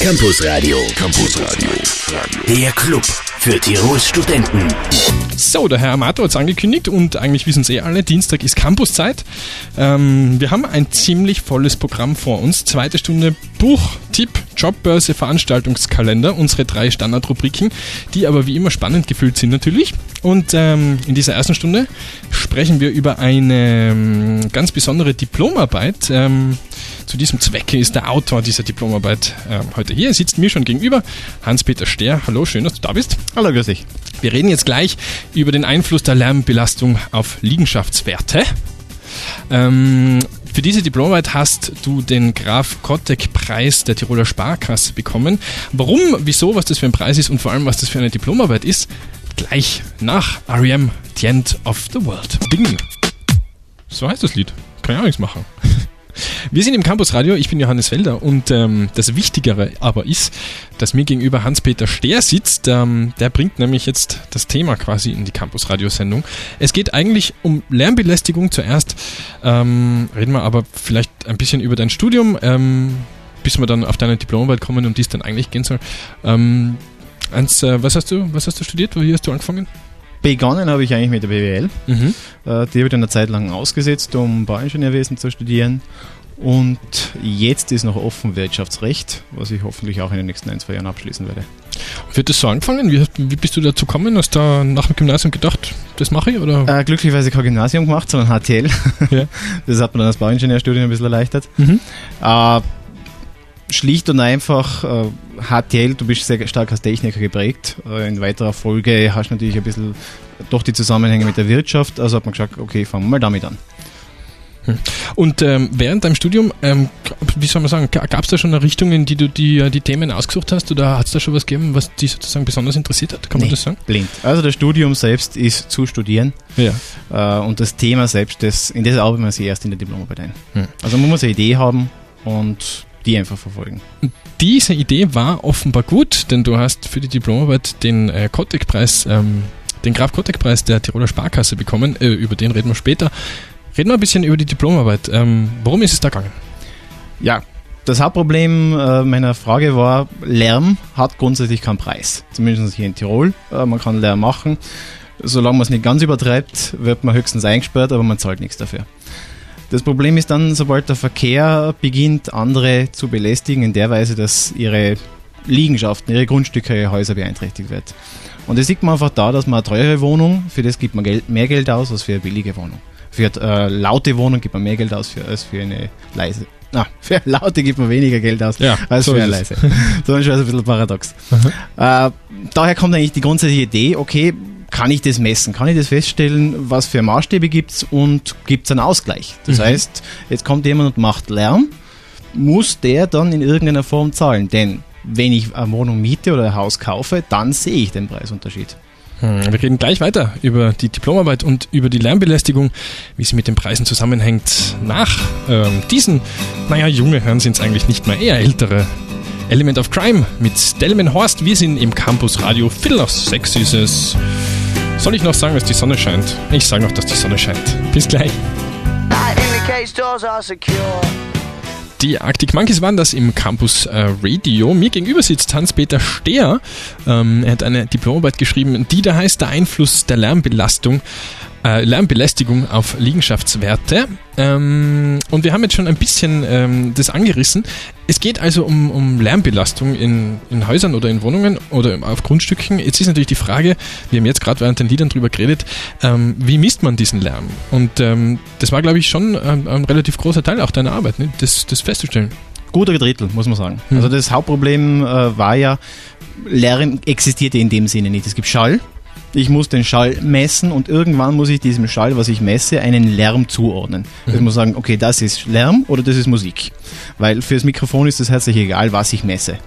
Campus Radio. Campus Radio. Der Club für Tirols Studenten. So, der Herr Amato hat es angekündigt und eigentlich wissen es eh alle, Dienstag ist Campuszeit. Ähm, wir haben ein ziemlich volles Programm vor uns. Zweite Stunde Buch, Tipp, Jobbörse, Veranstaltungskalender, unsere drei Standardrubriken, die aber wie immer spannend gefüllt sind natürlich. Und ähm, in dieser ersten Stunde sprechen wir über eine ähm, ganz besondere Diplomarbeit. Ähm, zu diesem Zwecke ist der Autor dieser Diplomarbeit äh, heute hier. Er sitzt mir schon gegenüber. Hans-Peter Stehr, hallo, schön, dass du da bist. Hallo, grüß dich. Wir reden jetzt gleich über den Einfluss der Lärmbelastung auf Liegenschaftswerte. Ähm, für diese Diplomarbeit hast du den Graf Kottek-Preis der Tiroler Sparkasse bekommen. Warum, wieso, was das für ein Preis ist und vor allem, was das für eine Diplomarbeit ist, gleich nach R.E.M. The End of the World. Ding. So heißt das Lied. Kann ich auch nichts machen. Wir sind im Campus Radio, ich bin Johannes Felder und ähm, das Wichtigere aber ist, dass mir gegenüber Hans-Peter Stehr sitzt. Ähm, der bringt nämlich jetzt das Thema quasi in die Campus Radio-Sendung. Es geht eigentlich um Lärmbelästigung zuerst. Ähm, reden wir aber vielleicht ein bisschen über dein Studium, ähm, bis wir dann auf deine Diplomarbeit kommen, um die es dann eigentlich gehen soll. Ähm, eins, äh, was, hast du, was hast du studiert? Wie hast du angefangen? Begonnen habe ich eigentlich mit der BWL. Mhm. Äh, die habe ich dann eine Zeit lang ausgesetzt, um Bauingenieurwesen zu studieren. Und jetzt ist noch offen Wirtschaftsrecht, was ich hoffentlich auch in den nächsten ein, zwei Jahren abschließen werde. Wird das so angefangen? Wie, wie bist du dazu gekommen? Hast du da nach dem Gymnasium gedacht, das mache ich? Oder? Äh, glücklicherweise kein Gymnasium gemacht, sondern HTL. Ja. Das hat man dann als Bauingenieurstudium ein bisschen erleichtert. Mhm. Äh, schlicht und einfach äh, HTL, du bist sehr stark als Techniker geprägt. Äh, in weiterer Folge hast du natürlich ein bisschen doch die Zusammenhänge mit der Wirtschaft. Also hat man gesagt, okay, fangen wir mal damit an. Hm. Und ähm, während deinem Studium, ähm, wie soll man sagen, gab es da schon eine Richtung, in die du die, äh, die Themen ausgesucht hast? Oder hat es da schon was gegeben, was dich sozusagen besonders interessiert hat? Kann nee, man das sagen? Blind. Also das Studium selbst ist zu studieren. Ja. Äh, und das Thema selbst, das, in das arbeitet man sich erst in der Diplomarbeit ein. Hm. Also man muss eine Idee haben und die einfach verfolgen. Diese Idee war offenbar gut, denn du hast für die Diplomarbeit den äh, Kottek-Preis, ähm, den Graf Kottek-Preis der Tiroler Sparkasse bekommen. Äh, über den reden wir später. Reden wir ein bisschen über die Diplomarbeit. Ähm, worum ist es da gegangen? Ja, das Hauptproblem äh, meiner Frage war, Lärm hat grundsätzlich keinen Preis. Zumindest hier in Tirol. Äh, man kann Lärm machen. Solange man es nicht ganz übertreibt, wird man höchstens eingesperrt, aber man zahlt nichts dafür. Das Problem ist dann, sobald der Verkehr beginnt, andere zu belästigen, in der Weise, dass ihre Liegenschaften, ihre Grundstücke, ihre Häuser beeinträchtigt wird. Und das sieht man einfach da, dass man eine teure Wohnung, für das gibt man Geld, mehr Geld aus als für eine billige Wohnung. Für eine äh, laute Wohnung gibt man mehr Geld aus für, als für eine leise. Na, für laute gibt man weniger Geld aus ja, als so für eine leise. so ist ein bisschen paradox. Äh, daher kommt eigentlich die grundsätzliche Idee, okay, kann ich das messen? Kann ich das feststellen, was für Maßstäbe gibt es und gibt es einen Ausgleich? Das mhm. heißt, jetzt kommt jemand und macht Lärm, muss der dann in irgendeiner Form zahlen? Denn wenn ich eine Wohnung miete oder ein Haus kaufe, dann sehe ich den Preisunterschied. Hm, wir reden gleich weiter über die Diplomarbeit und über die Lärmbelästigung, wie sie mit den Preisen zusammenhängt. Nach ähm, diesen, naja, junge Herren sind es eigentlich nicht mehr, eher ältere. Element of Crime mit Delman Horst. Wir sind im Campus Radio. Viertel nach sechs ist es. Soll ich noch sagen, dass die Sonne scheint? Ich sage noch, dass die Sonne scheint. Bis gleich. Die Arctic Monkeys waren das im Campus äh, Radio. Mir gegenüber sitzt Hans-Peter Stehr. Ähm, er hat eine Diplomarbeit geschrieben, die da heißt Der Einfluss der Lärmbelastung äh, Lärmbelästigung auf Liegenschaftswerte. Ähm, und wir haben jetzt schon ein bisschen ähm, das angerissen. Es geht also um, um Lärmbelastung in, in Häusern oder in Wohnungen oder auf Grundstücken. Jetzt ist natürlich die Frage, wir haben jetzt gerade während den Liedern drüber geredet, ähm, wie misst man diesen Lärm? Und ähm, das war, glaube ich, schon ein, ein, relativ großer Teil auch deiner Arbeit, ne? das, das festzustellen. Guter Drittel, muss man sagen. Hm. Also das Hauptproblem äh, war ja, Lärm existierte in dem Sinne nicht. Es gibt Schall, ich muss den Schall messen und irgendwann muss ich diesem Schall, was ich messe, einen Lärm zuordnen. Mhm. Ich muss sagen, okay, das ist Lärm oder das ist Musik. Weil fürs Mikrofon ist es herzlich egal, was ich messe.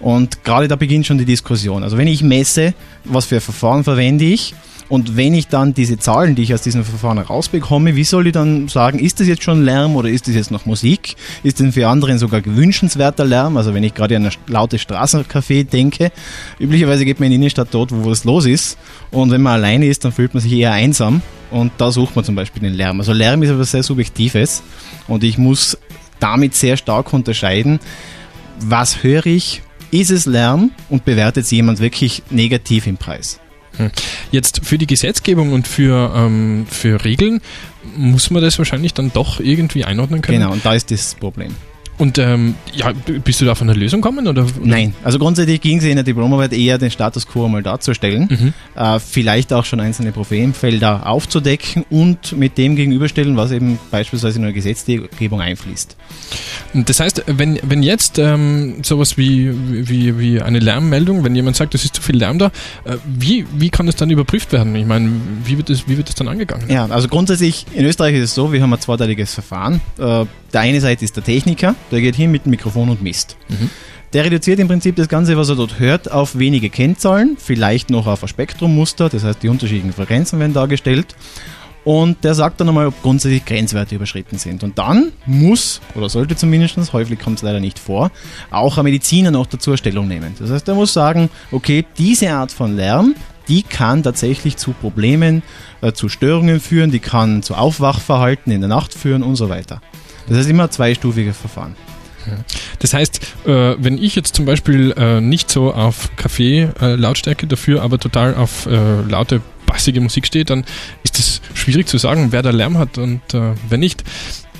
Und gerade da beginnt schon die Diskussion. Also wenn ich messe, was für Verfahren verwende ich und wenn ich dann diese Zahlen, die ich aus diesem Verfahren rausbekomme, wie soll ich dann sagen, ist das jetzt schon Lärm oder ist das jetzt noch Musik? Ist denn für andere sogar gewünschenswerter Lärm? Also wenn ich gerade an ein lautes Straßencafé denke, üblicherweise geht man in die Innenstadt dort, wo es los ist. Und wenn man alleine ist, dann fühlt man sich eher einsam. Und da sucht man zum Beispiel den Lärm. Also Lärm ist etwas sehr Subjektives. Und ich muss damit sehr stark unterscheiden, was höre ich ist es Lärm und bewertet es jemand wirklich negativ im Preis. Jetzt für die Gesetzgebung und für, ähm, für Regeln muss man das wahrscheinlich dann doch irgendwie einordnen können. Genau, und da ist das Problem. Und ähm, ja, bist du da von einer Lösung gekommen? Oder, oder? Nein, also grundsätzlich ging es in der Diplomarbeit eher den Status quo mal darzustellen, Mhm. äh, vielleicht auch schon einzelne Problemfelder aufzudecken und mit dem gegenüberstellen, was eben beispielsweise in eine Gesetzgebung einfließt. Das heißt, wenn, wenn jetzt ähm, sowas wie, wie, wie eine Lärmmeldung, wenn jemand sagt, es ist zu viel Lärm da, äh, wie, wie kann das dann überprüft werden? Ich meine, wie wird das, wie wird das dann angegangen? Ja, also grundsätzlich in Österreich ist es so, wir haben ein zweiteiliges Verfahren. Äh, der eine Seite ist der Techniker, der geht hin mit dem Mikrofon und misst. Mhm. Der reduziert im Prinzip das Ganze, was er dort hört, auf wenige Kennzahlen, vielleicht noch auf ein Spektrummuster, das heißt die unterschiedlichen Frequenzen werden dargestellt. Und der sagt dann einmal, ob grundsätzlich Grenzwerte überschritten sind. Und dann muss, oder sollte zumindest, häufig kommt es leider nicht vor, auch ein Mediziner noch dazu Stellung nehmen. Das heißt, er muss sagen, okay, diese Art von Lärm, die kann tatsächlich zu Problemen, äh, zu Störungen führen, die kann zu Aufwachverhalten in der Nacht führen und so weiter. Das ist immer ein zweistufiges Verfahren. Das heißt, äh, wenn ich jetzt zum Beispiel äh, nicht so auf Kaffee-Lautstärke dafür, aber total auf äh, laute, bassige Musik stehe, dann ist es schwierig zu sagen, wer da Lärm hat und äh, wer nicht.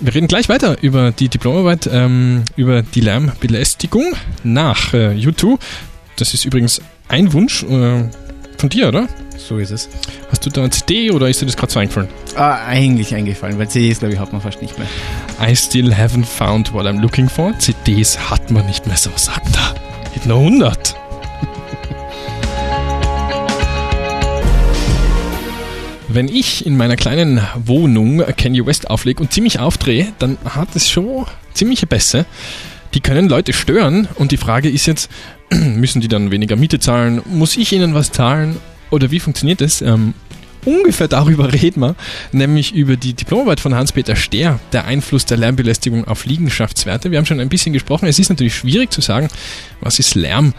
Wir reden gleich weiter über die Diplomarbeit, ähm, über die Lärmbelästigung nach äh, U2. Das ist übrigens ein Wunsch äh, von dir, oder? So ist es. Hast du da eine CD oder ist dir das gerade so eingefallen? Ah, eigentlich eingefallen, weil CDs, glaube ich, hat man fast nicht mehr. I still haven't found what I'm looking for. CDs hat man nicht mehr so, sagt er. Mit nur 100. Wenn ich in meiner kleinen Wohnung Kanye West auflege und ziemlich aufdrehe, dann hat es schon ziemliche Bässe. Die können Leute stören und die Frage ist jetzt, müssen die dann weniger Miete zahlen? Muss ich ihnen was zahlen? Oder wie funktioniert das? Ähm, ungefähr darüber reden wir, nämlich über die Diplomarbeit von Hans-Peter Stehr, der Einfluss der Lärmbelästigung auf Liegenschaftswerte. Wir haben schon ein bisschen gesprochen, es ist natürlich schwierig zu sagen, was ist Lärm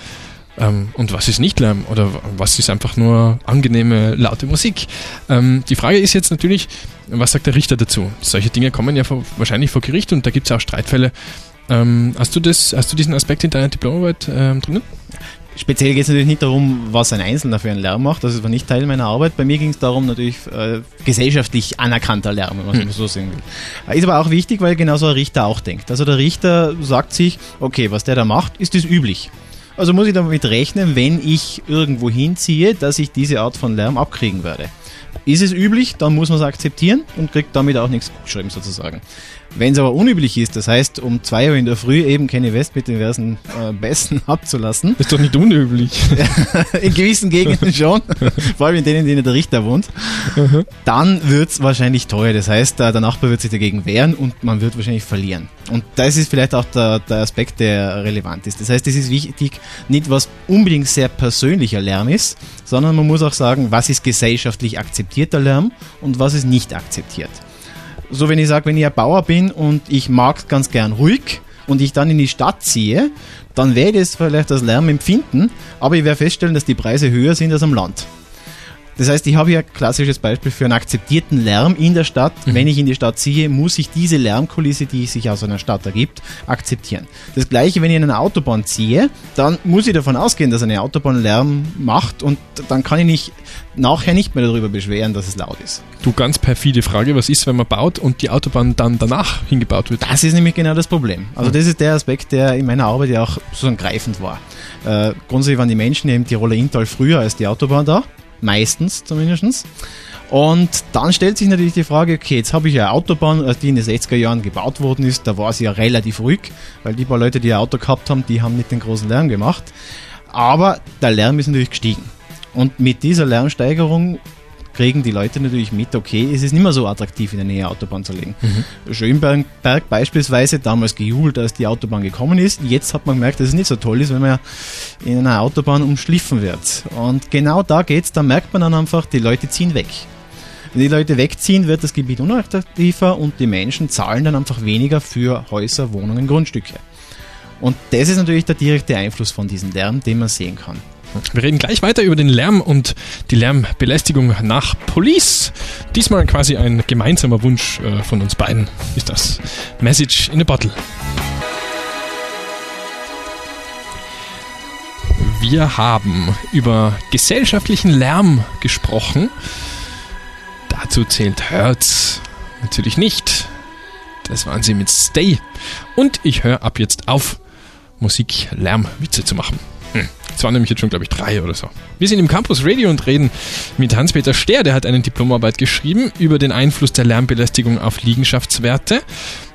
ähm, und was ist nicht Lärm oder was ist einfach nur angenehme, laute Musik. Ähm, die Frage ist jetzt natürlich, was sagt der Richter dazu? Solche Dinge kommen ja vor, wahrscheinlich vor Gericht und da gibt es auch Streitfälle. Ähm, hast, du das, hast du diesen Aspekt in deiner Diplomarbeit ähm, drinnen? Speziell geht es natürlich nicht darum, was ein Einzelner für einen Lärm macht. Das war nicht Teil meiner Arbeit. Bei mir ging es darum, natürlich äh, gesellschaftlich anerkannter Lärm, wenn man Hm. so sehen will. Ist aber auch wichtig, weil genauso ein Richter auch denkt. Also der Richter sagt sich, okay, was der da macht, ist das üblich. Also muss ich damit rechnen, wenn ich irgendwo hinziehe, dass ich diese Art von Lärm abkriegen werde. Ist es üblich, dann muss man es akzeptieren und kriegt damit auch nichts geschrieben sozusagen. Wenn es aber unüblich ist, das heißt um 2 Uhr in der Früh eben Kenny West mit diversen äh, Bässen abzulassen, Das ist doch nicht unüblich. in gewissen Gegenden schon, vor allem in denen, in denen der Richter wohnt, dann wird's wahrscheinlich teuer. Das heißt, äh, der Nachbar wird sich dagegen wehren und man wird wahrscheinlich verlieren. Und das ist vielleicht auch der, der Aspekt, der relevant ist. Das heißt, es ist wichtig, nicht was unbedingt sehr persönlicher Lärm ist, sondern man muss auch sagen, was ist gesellschaftlich akzeptierter Lärm und was ist nicht akzeptiert. So, wenn ich sage, wenn ich ein Bauer bin und ich mag ganz gern ruhig und ich dann in die Stadt ziehe, dann werde ich es vielleicht als Lärm empfinden, aber ich werde feststellen, dass die Preise höher sind als am Land. Das heißt, ich habe hier ein klassisches Beispiel für einen akzeptierten Lärm in der Stadt. Wenn ich in die Stadt ziehe, muss ich diese Lärmkulisse, die sich aus einer Stadt ergibt, akzeptieren. Das gleiche, wenn ich in eine Autobahn ziehe, dann muss ich davon ausgehen, dass eine Autobahn Lärm macht und dann kann ich mich nachher nicht mehr darüber beschweren, dass es laut ist. Du ganz perfide Frage, was ist, wenn man baut und die Autobahn dann danach hingebaut wird? Das ist nämlich genau das Problem. Also das ist der Aspekt, der in meiner Arbeit ja auch sozusagen greifend war. Äh, grundsätzlich waren die Menschen im Tiroler Inntal früher als die Autobahn da. Meistens zumindest. Und dann stellt sich natürlich die Frage, okay, jetzt habe ich eine Autobahn, äh, die in den 60er Jahren gebaut worden ist, da war sie ja relativ ruhig, weil die paar Leute, die ein Auto gehabt haben, die haben nicht den großen Lärm gemacht. Aber der Lärm ist natürlich gestiegen. Und mit dieser Lärmsteigerung kriegen die Leute natürlich mit, okay, es ist nicht mehr so attraktiv, in der Nähe Autobahn zu legen. Schönberg Berg beispielsweise, damals gejubelt, als die Autobahn gekommen ist. Jetzt hat man gemerkt, dass es nicht so toll ist, wenn man in einer Autobahn umschliffen wird. Und genau da geht's, da merkt man dann einfach, die Leute ziehen weg. Wenn die Leute wegziehen, wird das Gebiet unattraktiver und die Menschen zahlen dann einfach weniger für Häuser, Wohnungen, Grundstücke. Und das ist natürlich der direkte Einfluss von diesem Lärm, den man sehen kann. Wir reden gleich weiter über den Lärm und die Lärmbelästigung nach Police. Diesmal quasi ein gemeinsamer Wunsch äh, von uns beiden ist das. Message in a Bottle. Wir haben über gesellschaftlichen Lärm gesprochen. Dazu zählt Hertz natürlich nicht. Das waren sie mit Stay. Und ich höre ab jetzt auf, Musik, Lärm, Witze zu machen. Hm. Das waren nämlich jetzt schon, glaube ich, drei oder so. Wir sind im Campus Radio und reden mit Hans-Peter Stehr, der hat eine Diplomarbeit geschrieben über den Einfluss der Lärmbelästigung auf Liegenschaftswerte.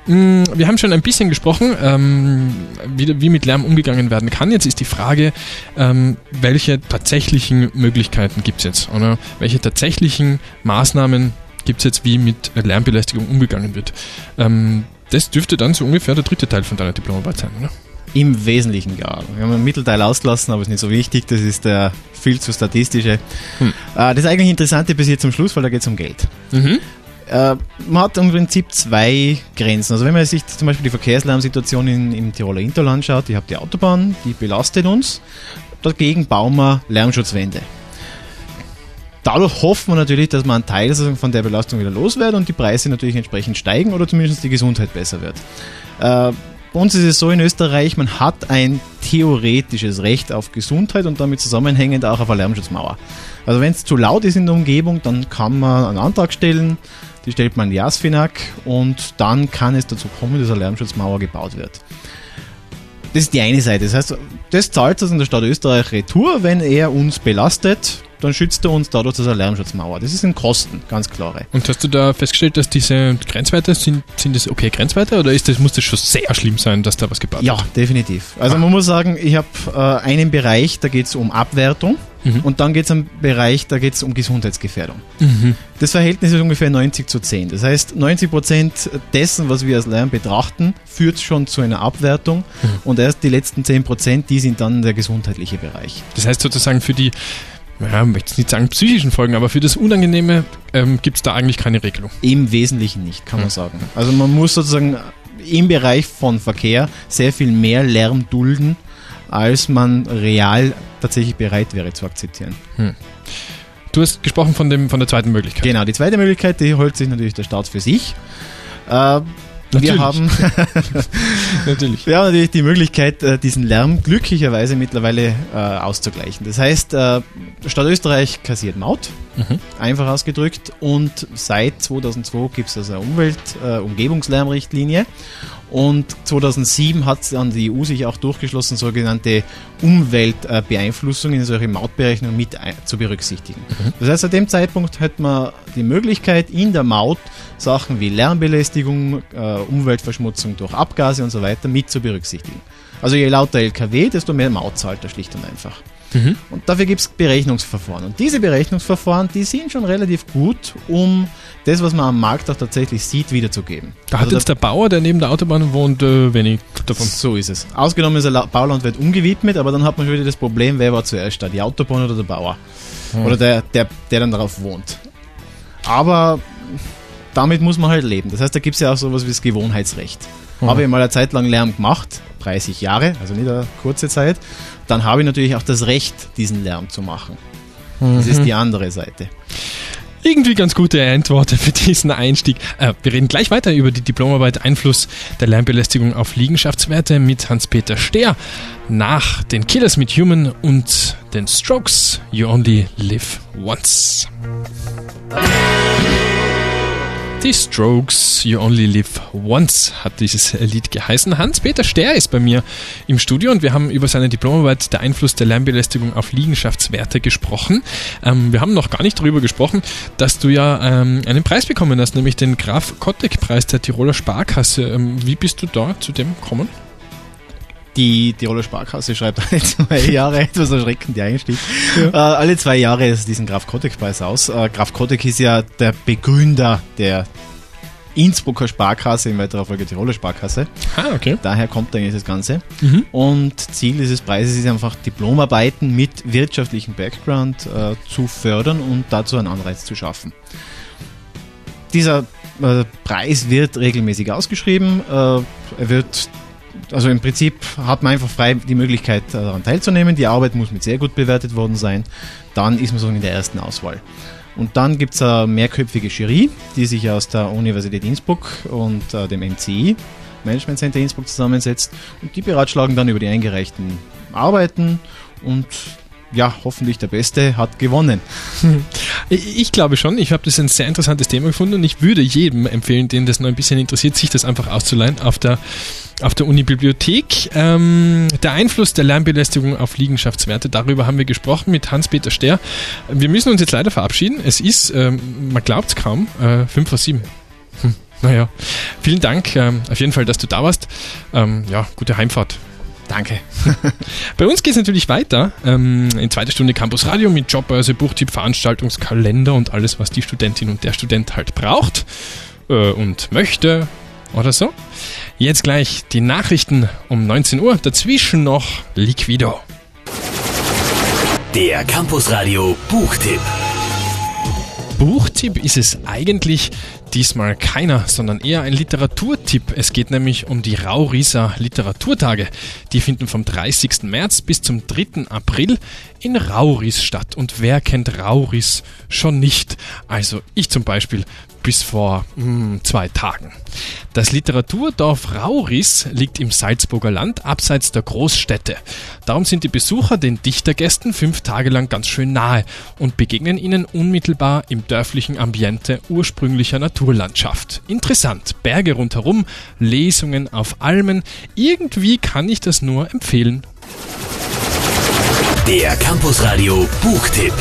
Hm, wir haben schon ein bisschen gesprochen, ähm, wie, wie, mit Lärm umgegangen werden kann. Jetzt ist die Frage, ähm, welche tatsächlichen Möglichkeiten gibt es jetzt? Oder welche tatsächlichen Maßnahmen gibt es jetzt, wie mit Lärmbelästigung umgegangen wird? Ähm, das dürfte dann so ungefähr der dritte Teil von deiner Diplomarbeit sein, oder? Im Wesentlichen ja. Wir haben einen Mittelteil ausgelassen, aber ist nicht so wichtig. Das ist der viel zu statistische. Hm. Äh, das eigentlich Interessante bis jetzt zum Schluss, weil da geht es um Geld. Mhm. Äh, man hat im Prinzip zwei Grenzen. Also wenn man sich zum Beispiel die Verkehrslärmsituation in, im Tiroler Interland schaut, ich habe die Autobahn, die belastet uns. Dagegen bauen wir Lärmschutzwände. Dadurch hoffen wir natürlich, dass man einen Teil von der Belastung wieder los wird und die Preise natürlich entsprechend steigen oder zumindest die Gesundheit besser wird. Bei uns ist es so in Österreich, man hat ein theoretisches Recht auf Gesundheit und damit zusammenhängend auch auf eine Lärmschutzmauer. Also wenn es zu laut ist in der Umgebung, dann kann man einen Antrag stellen, die stellt man in die ASFINAG und dann kann es dazu kommen, dass eine Lärmschutzmauer gebaut wird. Das ist die eine Seite. Das heißt, das zahlt es in der Stadt Österreich retour, wenn er uns belastet dann schützt er uns dadurch das Lärmschutzmauer. Das ist ein Kosten, ganz klare. Und hast du da festgestellt, dass diese Grenzwerte sind, sind das okay Grenzwerte oder ist das, muss das schon sehr schlimm sein, dass da was gebaut ja, wird? Ja, definitiv. Also ah. man muss sagen, ich habe äh, einen Bereich, da geht es um Abwertung. Mhm. Und dann geht es um Bereich, da geht es um Gesundheitsgefährdung. Mhm. Das Verhältnis ist ungefähr 90 zu 10. Das heißt, 90 Prozent dessen, was wir als Lärm betrachten, führt schon zu einer Abwertung. Mhm. Und erst die letzten 10 Prozent, die sind dann der gesundheitliche Bereich. Das heißt sozusagen für die ja, möchte nicht sagen psychischen Folgen, aber für das Unangenehme ähm, gibt es da eigentlich keine Regelung. Im Wesentlichen nicht, kann man sagen. Also man muss sozusagen im Bereich von Verkehr sehr viel mehr Lärm dulden, als man real tatsächlich bereit wäre zu akzeptieren. Hm. Du hast gesprochen von, dem, von der zweiten Möglichkeit. Genau, die zweite Möglichkeit, die holt sich natürlich der Staat für sich. Äh, wir haben, natürlich. wir haben natürlich die Möglichkeit, äh, diesen Lärm glücklicherweise mittlerweile äh, auszugleichen. Das heißt, äh, Stadt Österreich kassiert Maut, mhm. einfach ausgedrückt, und seit 2002 gibt es also eine Umwelt-Umgebungslärmrichtlinie. Äh, und 2007 hat dann die EU sich auch durchgeschlossen, sogenannte Umweltbeeinflussung in solche Mautberechnungen mit zu berücksichtigen. Mhm. Das heißt, seit dem Zeitpunkt hat man die Möglichkeit, in der Maut Sachen wie Lärmbelästigung, äh, Umweltverschmutzung durch Abgase und so weiter mit zu berücksichtigen. Also je lauter LKW, desto mehr Maut zahlt er schlicht und einfach. Mhm. Und dafür gibt es Berechnungsverfahren. Und diese Berechnungsverfahren, die sind schon relativ gut, um das, was man am Markt auch tatsächlich sieht, wiederzugeben. Da hat also jetzt der Bauer, der neben der Autobahn wohnt, äh, wenig davon. So ist es. Ausgenommen ist der Baulandwirt umgewidmet, aber dann hat man schon wieder das Problem, wer war zuerst da, die Autobahn oder der Bauer? Hm. Oder der, der, der dann darauf wohnt. Aber damit muss man halt leben. Das heißt, da gibt es ja auch sowas wie das Gewohnheitsrecht. Mhm. Habe ich mal eine Zeit lang Lärm gemacht, 30 Jahre, also nicht eine kurze Zeit, dann habe ich natürlich auch das Recht, diesen Lärm zu machen. Mhm. Das ist mhm. die andere Seite. Irgendwie ganz gute Antworten für diesen Einstieg. Äh, wir reden gleich weiter über die Diplomarbeit Einfluss der Lärmbelästigung auf Liegenschaftswerte mit Hans-Peter Stehr nach den Killers mit Human und den Strokes You Only Live Once. Die Strokes, You Only Live Once hat dieses Lied geheißen. Hans-Peter Ster ist bei mir im Studio und wir haben über seine Diplomarbeit Der Einfluss der Lärmbelästigung auf Liegenschaftswerte gesprochen. Ähm, wir haben noch gar nicht darüber gesprochen, dass du ja ähm, einen Preis bekommen hast, nämlich den Graf Kottek-Preis der Tiroler Sparkasse. Ähm, wie bist du da zu dem gekommen? Die Tiroler Sparkasse schreibt alle zwei Jahre, etwas erschreckend, die Einstieg, ja. äh, alle zwei Jahre diesen Graf Kottek-Preis aus. Äh, Graf Kottek ist ja der Begründer der Innsbrucker Sparkasse, in weiterer Folge Tiroler Sparkasse. Ah, okay. Daher kommt eigentlich das Ganze. Mhm. Und Ziel dieses Preises ist einfach, Diplomarbeiten mit wirtschaftlichem Background äh, zu fördern und dazu einen Anreiz zu schaffen. Dieser äh, Preis wird regelmäßig ausgeschrieben. Äh, er wird also im Prinzip hat man einfach frei die Möglichkeit äh, daran teilzunehmen. Die Arbeit muss mit sehr gut bewertet worden sein. Dann ist man so in der ersten Auswahl. Und dann gibt es eine mehrköpfige Jury, die sich aus der Universität Innsbruck und äh, dem MCI, Management Center Innsbruck, zusammensetzt. Und die beratschlagen dann über die eingereichten Arbeiten und ja, hoffentlich der Beste hat gewonnen. Ich glaube schon. Ich habe das ein sehr interessantes Thema gefunden und ich würde jedem empfehlen, den das noch ein bisschen interessiert, sich das einfach auszuleihen auf der, auf der Uni-Bibliothek. Ähm, der Einfluss der Lärmbelästigung auf Liegenschaftswerte, darüber haben wir gesprochen mit Hans-Peter Ster. Wir müssen uns jetzt leider verabschieden. Es ist, ähm, man glaubt es kaum, äh, 5 vor 7. Hm, naja, vielen Dank ähm, auf jeden Fall, dass du da warst. Ähm, ja, gute Heimfahrt. Danke. Bei uns geht es natürlich weiter. Ähm, in zweiter Stunde Campus Radio mit Jobbörse, Buchtipp, Veranstaltungskalender und alles, was die Studentin und der Student halt braucht äh, und möchte oder so. Jetzt gleich die Nachrichten um 19 Uhr. Dazwischen noch Liquido. Der Campus Radio Buchtipp. Buchtipp ist es eigentlich diesmal keiner, sondern eher ein Literaturtipp. Es geht nämlich um die Rauriser Literaturtage. Die finden vom 30. März bis zum 3. April in Rauris statt. Und wer kennt Rauris schon nicht? Also ich zum Beispiel bis vor mh, hm, zwei Tagen. Das Literaturdorf Rauris liegt im Salzburger Land abseits der Großstädte. Darum sind die Besucher den Dichtergästen fünf Tage lang ganz schön nahe und begegnen ihnen unmittelbar im dörflichen Ambiente ursprünglicher Naturlandschaft. Interessant, Berge rundherum, Lesungen auf Almen. Irgendwie kann ich das nur empfehlen. Der Campus Radio Buchtipp.